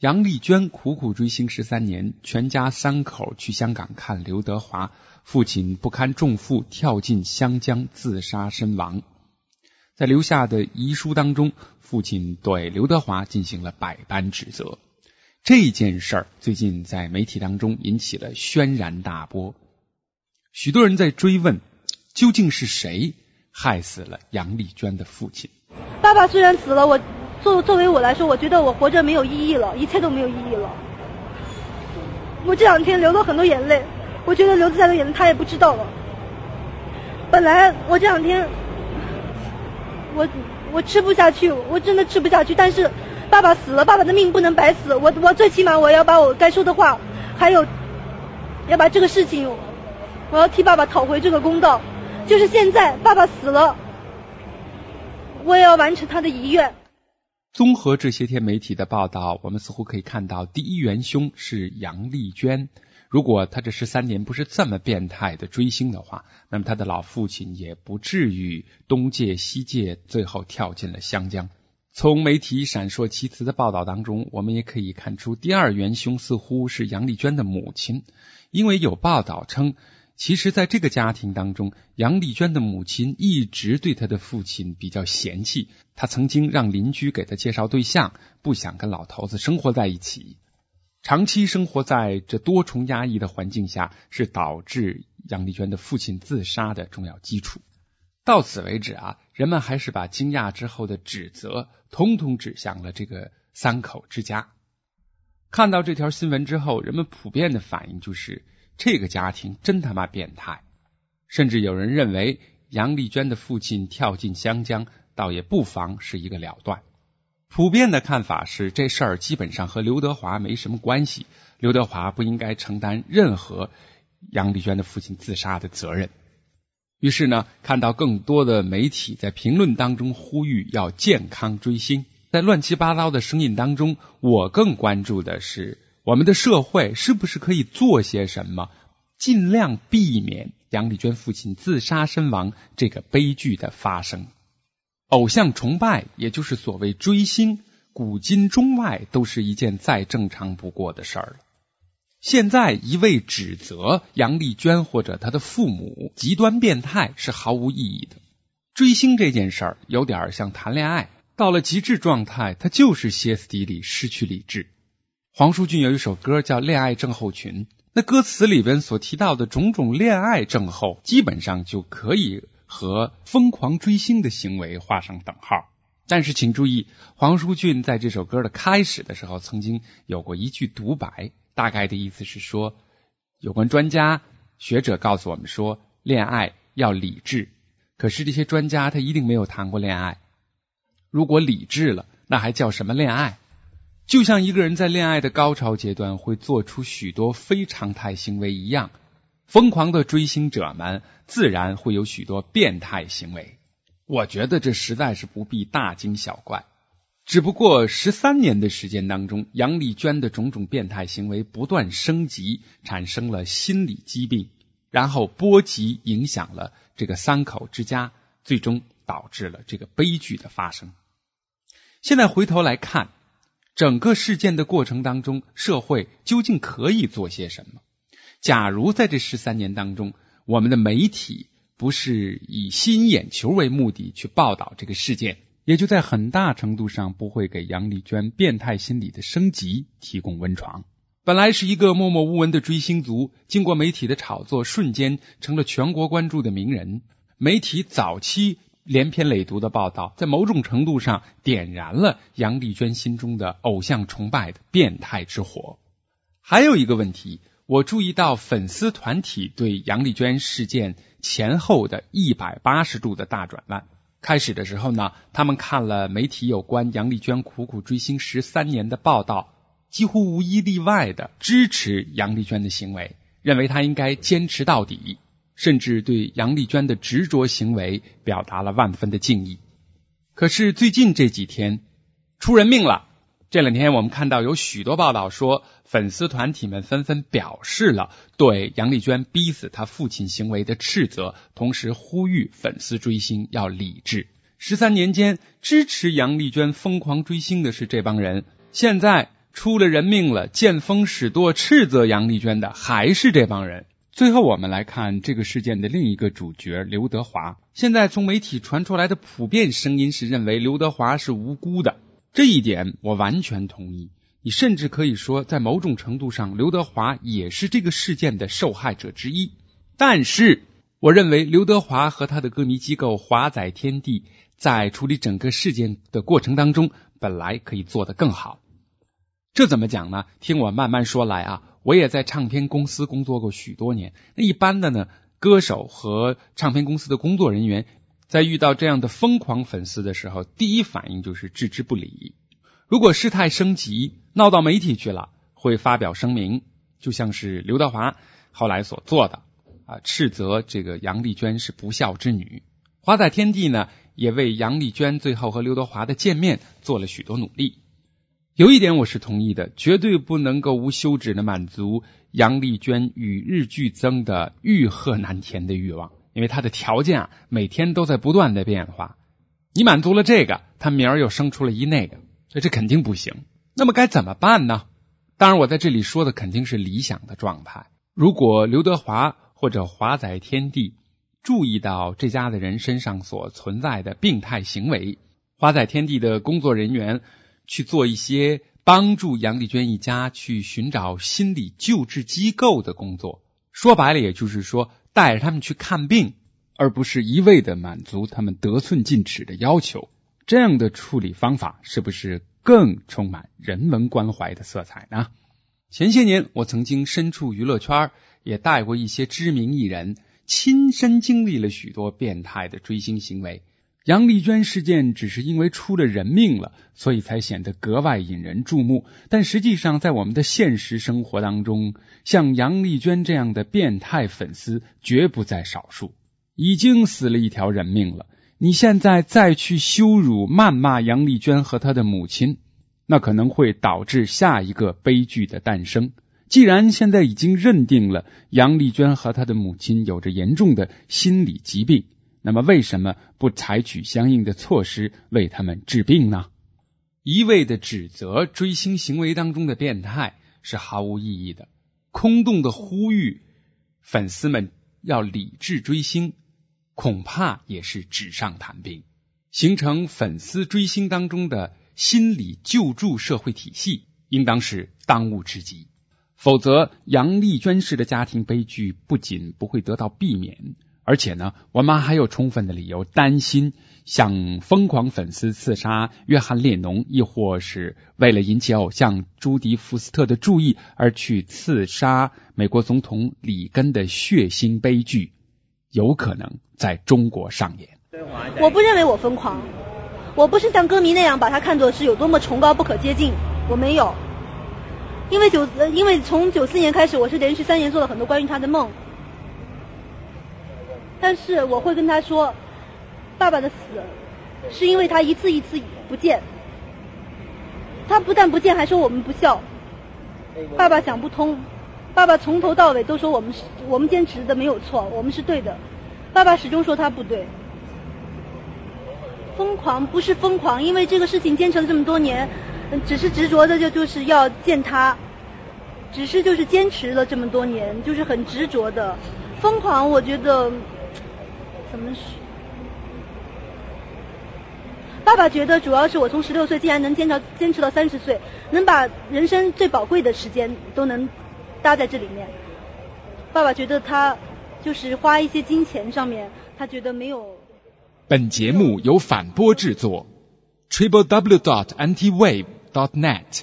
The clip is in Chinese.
杨丽娟苦苦追星十三年，全家三口去香港看刘德华，父亲不堪重负跳进湘江自杀身亡。在留下的遗书当中，父亲对刘德华进行了百般指责。这件事儿最近在媒体当中引起了轩然大波，许多人在追问，究竟是谁害死了杨丽娟的父亲？爸爸虽然死了，我。作作为我来说，我觉得我活着没有意义了，一切都没有意义了。我这两天流了很多眼泪，我觉得流再多眼泪他也不知道了。本来我这两天，我我吃不下去，我真的吃不下去。但是爸爸死了，爸爸的命不能白死。我我最起码我要把我该说的话，还有要把这个事情，我要替爸爸讨回这个公道。就是现在，爸爸死了，我也要完成他的遗愿。综合这些天媒体的报道，我们似乎可以看到，第一元凶是杨丽娟。如果她这十三年不是这么变态的追星的话，那么她的老父亲也不至于东借西借，最后跳进了湘江。从媒体闪烁其词的报道当中，我们也可以看出，第二元凶似乎是杨丽娟的母亲，因为有报道称。其实，在这个家庭当中，杨丽娟的母亲一直对她的父亲比较嫌弃。她曾经让邻居给她介绍对象，不想跟老头子生活在一起。长期生活在这多重压抑的环境下，是导致杨丽娟的父亲自杀的重要基础。到此为止啊，人们还是把惊讶之后的指责，通通指向了这个三口之家。看到这条新闻之后，人们普遍的反应就是。这个家庭真他妈变态，甚至有人认为杨丽娟的父亲跳进湘江，倒也不妨是一个了断。普遍的看法是，这事儿基本上和刘德华没什么关系，刘德华不应该承担任何杨丽娟的父亲自杀的责任。于是呢，看到更多的媒体在评论当中呼吁要健康追星，在乱七八糟的声音当中，我更关注的是。我们的社会是不是可以做些什么，尽量避免杨丽娟父亲自杀身亡这个悲剧的发生？偶像崇拜，也就是所谓追星，古今中外都是一件再正常不过的事儿了。现在一味指责杨丽娟或者她的父母极端变态是毫无意义的。追星这件事儿有点像谈恋爱，到了极致状态，他就是歇斯底里，失去理智。黄舒骏有一首歌叫《恋爱症候群》，那歌词里边所提到的种种恋爱症候，基本上就可以和疯狂追星的行为画上等号。但是请注意，黄舒骏在这首歌的开始的时候，曾经有过一句独白，大概的意思是说，有关专家学者告诉我们说，恋爱要理智。可是这些专家他一定没有谈过恋爱，如果理智了，那还叫什么恋爱？就像一个人在恋爱的高潮阶段会做出许多非常态行为一样，疯狂的追星者们自然会有许多变态行为。我觉得这实在是不必大惊小怪。只不过十三年的时间当中，杨丽娟的种种变态行为不断升级，产生了心理疾病，然后波及影响了这个三口之家，最终导致了这个悲剧的发生。现在回头来看。整个事件的过程当中，社会究竟可以做些什么？假如在这十三年当中，我们的媒体不是以吸引眼球为目的去报道这个事件，也就在很大程度上不会给杨丽娟变态心理的升级提供温床。本来是一个默默无闻的追星族，经过媒体的炒作，瞬间成了全国关注的名人。媒体早期。连篇累牍的报道，在某种程度上点燃了杨丽娟心中的偶像崇拜的变态之火。还有一个问题，我注意到粉丝团体对杨丽娟事件前后的一百八十度的大转弯。开始的时候呢，他们看了媒体有关杨丽娟苦苦追星十三年的报道，几乎无一例外的支持杨丽娟的行为，认为她应该坚持到底。甚至对杨丽娟的执着行为表达了万分的敬意。可是最近这几天出人命了。这两天我们看到有许多报道说，粉丝团体们纷纷表示了对杨丽娟逼死她父亲行为的斥责，同时呼吁粉丝追星要理智。十三年间支持杨丽娟疯狂追星的是这帮人，现在。出了人命了，见风使舵，斥责杨丽娟的还是这帮人。最后，我们来看这个事件的另一个主角刘德华。现在从媒体传出来的普遍声音是认为刘德华是无辜的，这一点我完全同意。你甚至可以说，在某种程度上，刘德华也是这个事件的受害者之一。但是，我认为刘德华和他的歌迷机构华仔天地在处理整个事件的过程当中，本来可以做得更好。这怎么讲呢？听我慢慢说来啊。我也在唱片公司工作过许多年。那一般的呢，歌手和唱片公司的工作人员在遇到这样的疯狂粉丝的时候，第一反应就是置之不理。如果事态升级，闹到媒体去了，会发表声明，就像是刘德华后来所做的啊，斥责这个杨丽娟是不孝之女。华仔天地呢，也为杨丽娟最后和刘德华的见面做了许多努力。有一点我是同意的，绝对不能够无休止的满足杨丽娟与日俱增的欲壑难填的欲望，因为她的条件啊，每天都在不断的变化。你满足了这个，她明儿又生出了一那个。这这肯定不行，那么该怎么办呢？当然，我在这里说的肯定是理想的状态。如果刘德华或者华仔天地注意到这家的人身上所存在的病态行为，华仔天地的工作人员去做一些帮助杨丽娟一家去寻找心理救治机构的工作，说白了，也就是说带着他们去看病，而不是一味的满足他们得寸进尺的要求。这样的处理方法是不是更充满人文关怀的色彩呢？前些年我曾经身处娱乐圈，也带过一些知名艺人，亲身经历了许多变态的追星行为。杨丽娟事件只是因为出了人命了，所以才显得格外引人注目。但实际上，在我们的现实生活当中，像杨丽娟这样的变态粉丝绝不在少数，已经死了一条人命了。你现在再去羞辱、谩骂杨丽娟和她的母亲，那可能会导致下一个悲剧的诞生。既然现在已经认定了杨丽娟和她的母亲有着严重的心理疾病，那么为什么不采取相应的措施为他们治病呢？一味的指责追星行为当中的变态是毫无意义的，空洞的呼吁粉丝们要理智追星。恐怕也是纸上谈兵，形成粉丝追星当中的心理救助社会体系，应当是当务之急。否则，杨丽娟式的家庭悲剧不仅不会得到避免，而且呢，我妈还有充分的理由担心，像疯狂粉丝刺杀约翰列侬，亦或是为了引起偶像朱迪福斯特的注意而去刺杀美国总统里根的血腥悲剧。有可能在中国上演。我不认为我疯狂，我不是像歌迷那样把他看作是有多么崇高不可接近，我没有。因为九，因为从九四年开始，我是连续三年做了很多关于他的梦。但是我会跟他说，爸爸的死是因为他一次一次不见。他不但不见，还说我们不孝。爸爸想不通。爸爸从头到尾都说我们是我们坚持的没有错，我们是对的。爸爸始终说他不对。疯狂不是疯狂，因为这个事情坚持了这么多年，只是执着的就就是要见他，只是就是坚持了这么多年，就是很执着的。疯狂，我觉得怎么是？爸爸觉得主要是我从十六岁竟然能坚持坚持到三十岁，能把人生最宝贵的时间都能。搭在这里面，爸爸觉得他就是花一些金钱上面，他觉得没有。本节目由反播制作，triple w dot anti wave dot net。